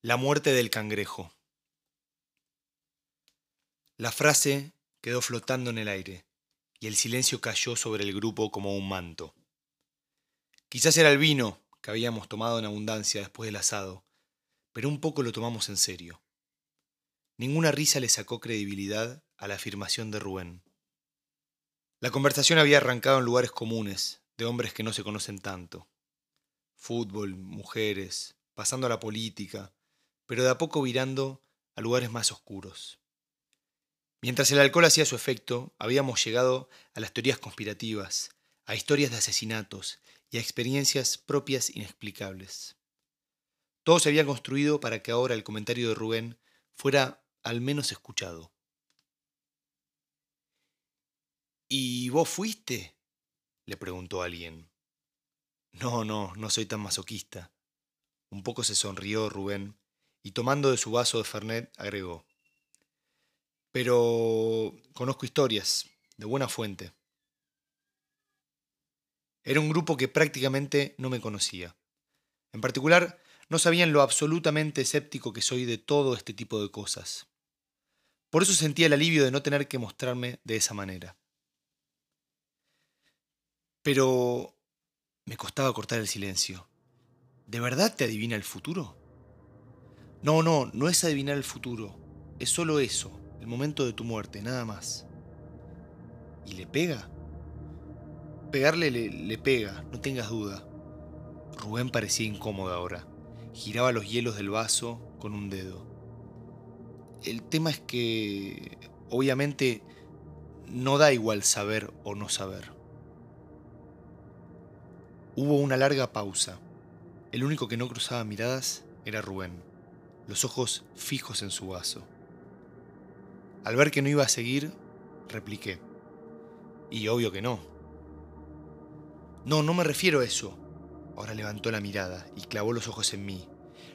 La muerte del cangrejo. La frase quedó flotando en el aire y el silencio cayó sobre el grupo como un manto. Quizás era el vino que habíamos tomado en abundancia después del asado, pero un poco lo tomamos en serio. Ninguna risa le sacó credibilidad a la afirmación de Rubén. La conversación había arrancado en lugares comunes, de hombres que no se conocen tanto. Fútbol, mujeres, pasando a la política, pero de a poco virando a lugares más oscuros. Mientras el alcohol hacía su efecto, habíamos llegado a las teorías conspirativas, a historias de asesinatos y a experiencias propias inexplicables. Todo se había construido para que ahora el comentario de Rubén fuera al menos escuchado. ¿Y vos fuiste? le preguntó alguien. No, no, no soy tan masoquista. Un poco se sonrió Rubén y tomando de su vaso de Fernet agregó. Pero conozco historias, de buena fuente. Era un grupo que prácticamente no me conocía. En particular, no sabían lo absolutamente escéptico que soy de todo este tipo de cosas. Por eso sentía el alivio de no tener que mostrarme de esa manera. Pero me costaba cortar el silencio. ¿De verdad te adivina el futuro? No, no, no es adivinar el futuro. Es solo eso, el momento de tu muerte, nada más. ¿Y le pega? Pegarle le, pega, no tengas duda. Rubén parecía incómodo ahora. Giraba los hielos del vaso con un dedo. El tema es que, obviamente, no da igual saber o no saber. Hubo una larga pausa. El único que no cruzaba miradas era Rubén los ojos fijos en su vaso. Al ver que no iba a seguir, repliqué. Y obvio que no. No, no me refiero a eso. Ahora levantó la mirada y clavó los ojos en mí.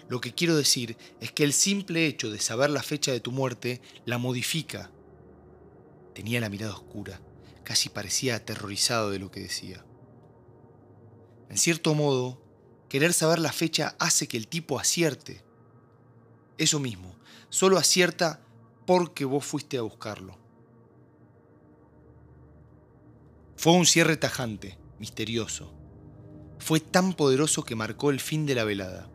Lo que quiero decir es que el simple hecho de saber la fecha de tu muerte la modifica. Tenía la mirada oscura, casi parecía aterrorizado de lo que decía. En cierto modo, querer saber la fecha hace que el tipo acierte. Eso mismo, solo acierta porque vos fuiste a buscarlo. Fue un cierre tajante, misterioso. Fue tan poderoso que marcó el fin de la velada.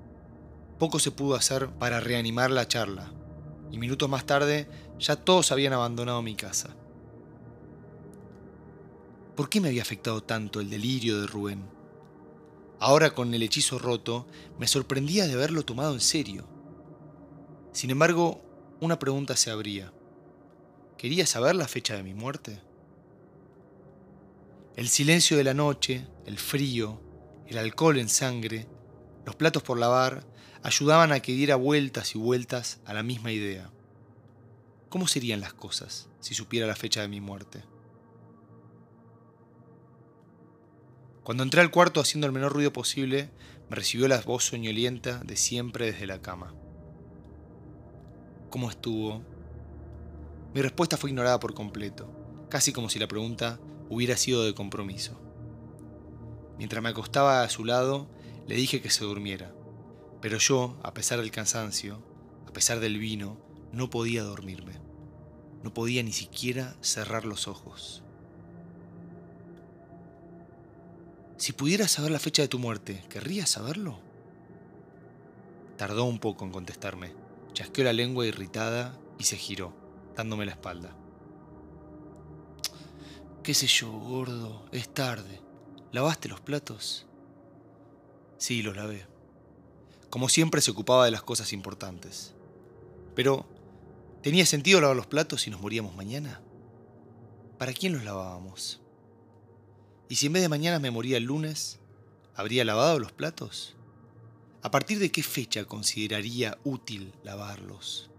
Poco se pudo hacer para reanimar la charla, y minutos más tarde ya todos habían abandonado mi casa. ¿Por qué me había afectado tanto el delirio de Rubén? Ahora con el hechizo roto, me sorprendía de haberlo tomado en serio. Sin embargo, una pregunta se abría. ¿Quería saber la fecha de mi muerte? El silencio de la noche, el frío, el alcohol en sangre, los platos por lavar, ayudaban a que diera vueltas y vueltas a la misma idea. ¿Cómo serían las cosas si supiera la fecha de mi muerte? Cuando entré al cuarto haciendo el menor ruido posible, me recibió la voz soñolienta de siempre desde la cama. ¿Cómo estuvo? Mi respuesta fue ignorada por completo, casi como si la pregunta hubiera sido de compromiso. Mientras me acostaba a su lado, le dije que se durmiera, pero yo, a pesar del cansancio, a pesar del vino, no podía dormirme. No podía ni siquiera cerrar los ojos. Si pudieras saber la fecha de tu muerte, ¿querrías saberlo? Tardó un poco en contestarme, Chasqueó la lengua irritada y se giró, dándome la espalda. ¿Qué sé yo, gordo? Es tarde. ¿Lavaste los platos? Sí, los lavé. Como siempre se ocupaba de las cosas importantes. Pero, ¿tenía sentido lavar los platos si nos moríamos mañana? ¿Para quién los lavábamos? ¿Y si en vez de mañana me moría el lunes, habría lavado los platos? ¿A partir de qué fecha consideraría útil lavarlos?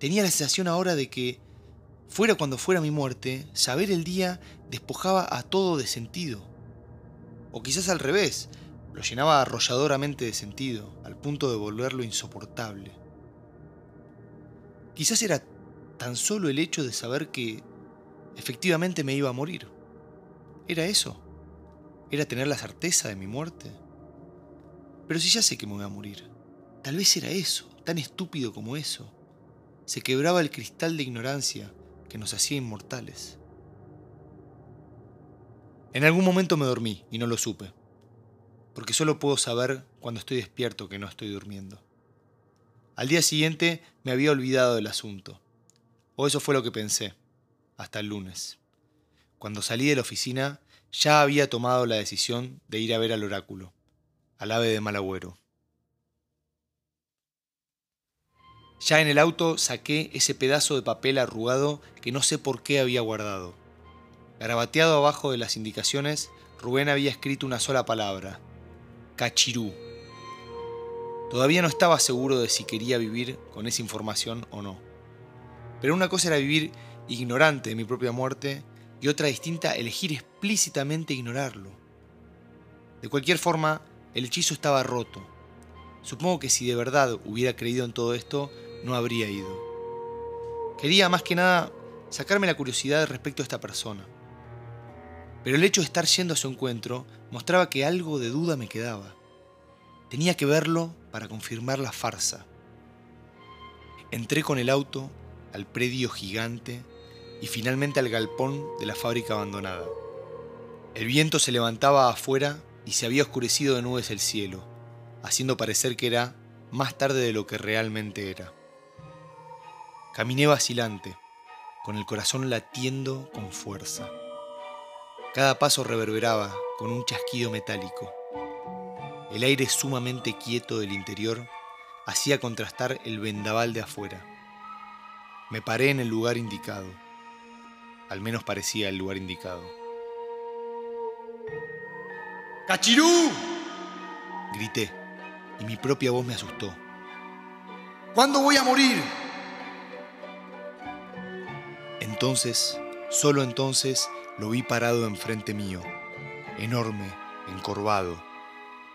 Tenía la sensación ahora de que, fuera cuando fuera mi muerte, saber el día despojaba a todo de sentido. O quizás al revés, lo llenaba arrolladoramente de sentido, al punto de volverlo insoportable. Quizás era tan solo el hecho de saber que efectivamente me iba a morir. ¿Era eso? ¿Era tener la certeza de mi muerte? Pero si ya sé que me voy a morir, Tal vez era eso, tan estúpido como eso. Se quebraba el cristal de ignorancia que nos hacía inmortales. En algún momento me dormí y no lo supe, porque solo puedo saber cuando estoy despierto que no estoy durmiendo. Al día siguiente me había olvidado del asunto, o eso fue lo que pensé, hasta el lunes. Cuando salí de la oficina ya había tomado la decisión de ir a ver al oráculo, al ave de Malagüero. Ya en el auto saqué ese pedazo de papel arrugado que no sé por qué había guardado. Garabateado abajo de las indicaciones, Rubén había escrito una sola palabra, cachirú. Todavía no estaba seguro de si quería vivir con esa información o no. Pero una cosa era vivir ignorante de mi propia muerte y otra distinta elegir explícitamente ignorarlo. De cualquier forma, el hechizo estaba roto. Supongo que si de verdad hubiera creído en todo esto, no habría ido. Quería más que nada sacarme la curiosidad respecto a esta persona. Pero el hecho de estar yendo a su encuentro mostraba que algo de duda me quedaba. Tenía que verlo para confirmar la farsa. Entré con el auto al predio gigante y finalmente al galpón de la fábrica abandonada. El viento se levantaba afuera y se había oscurecido de nubes el cielo, haciendo parecer que era más tarde de lo que realmente era. Caminé vacilante, con el corazón latiendo con fuerza. Cada paso reverberaba con un chasquido metálico. El aire sumamente quieto del interior hacía contrastar el vendaval de afuera. Me paré en el lugar indicado al menos parecía el lugar indicado. ¡Cachirú! Grité, y mi propia voz me asustó. ¿Cuándo voy a morir? Entonces, solo entonces, lo vi parado enfrente mío, enorme, encorvado.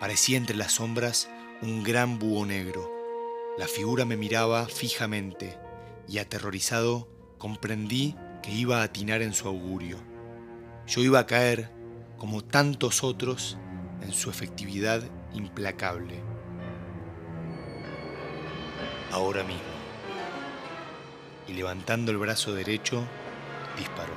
Parecía entre las sombras un gran búho negro. La figura me miraba fijamente y aterrorizado comprendí que iba a atinar en su augurio. Yo iba a caer, como tantos otros, en su efectividad implacable. Ahora mismo. Y levantando el brazo derecho, disparó.